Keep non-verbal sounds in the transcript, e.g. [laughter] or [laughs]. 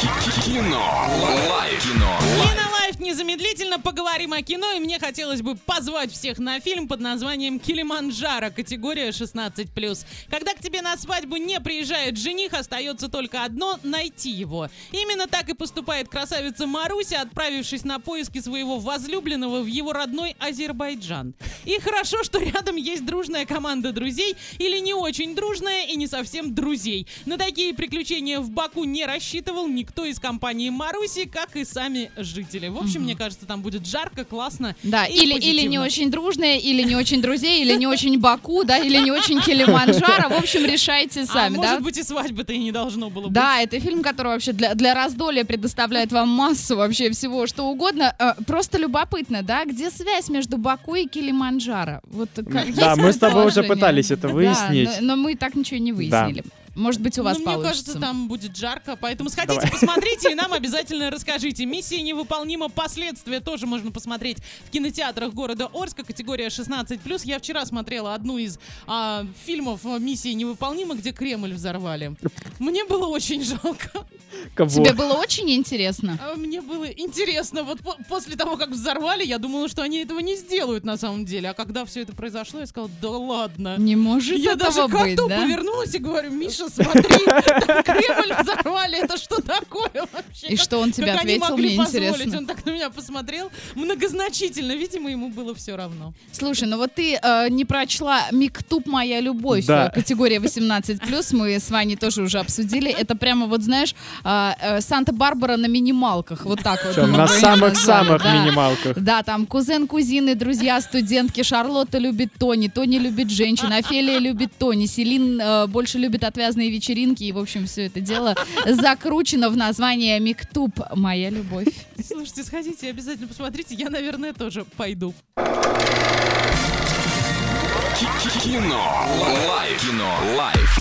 Кино. Life. Кино. И life незамедлительно поговорим о кино, и мне хотелось бы позвать всех на фильм под названием «Килиманджаро», категория 16+. Когда к тебе на свадьбу не приезжает жених, остается только одно — найти его. Именно так и поступает красавица Маруся, отправившись на поиски своего возлюбленного в его родной Азербайджан. И хорошо, что рядом есть дружная команда друзей, или не очень дружная и не совсем друзей. На такие приключения в Баку не рассчитывал никто из компании Маруси, как и сами жители. В общем, мне кажется, там будет жарко, классно. Да, и или, или не очень дружные, или не очень друзей, или не очень Баку, да, или не очень Килиманджаро. В общем, решайте А сами, да? может быть и свадьбы-то и не должно было быть. Да, это фильм, который вообще для, для раздолья предоставляет вам массу вообще всего, что угодно. Э, Просто любопытно, да, где связь между Баку и Килиманджаро? Вот как Да, мы с тобой уже пытались это Да, выяснить. но, но мы так ничего и не выяснили. Может быть, у вас Ну, мне получится. кажется, там будет жарко, поэтому сходите, Давай. посмотрите и нам [laughs] обязательно расскажите. Миссия невыполнима, последствия тоже можно посмотреть в кинотеатрах города Орска, категория 16+. Я вчера смотрела одну из а, фильмов «Миссия невыполнима», где Кремль взорвали. Мне было очень жалко. Кого? Тебе было очень интересно. А, Мне было интересно. Вот по- после того, как взорвали, я думала, что они этого не сделают на самом деле. А когда все это произошло, я сказала, да ладно. Не может Я этого даже быть, да? повернулась и говорю, Миша, смотри, там Кремль взорвали, это что такое вообще? И Как- что он тебе как они ответил, могли мне позволить? интересно. Он так на меня посмотрел многозначительно, видимо, ему было все равно. Слушай, ну вот ты э, не прочла «Миктуб. Моя любовь». Да. Категория 18+, мы с Ваней тоже уже обсудили. Это прямо вот, знаешь, э, э, Санта-Барбара на минималках. Вот так вот. На самых-самых да. минималках. Да, там кузен, кузины, друзья, студентки. Шарлотта любит Тони, Тони любит женщин, Офелия любит Тони, Селин э, больше любит отвязные вечеринки. И, в общем, все это дело закручено в название «Мектуб. Моя любовь». Слушайте, сходите, обязательно посмотрите. Я, наверное, тоже пойду. Кино. Life. Кино. Life.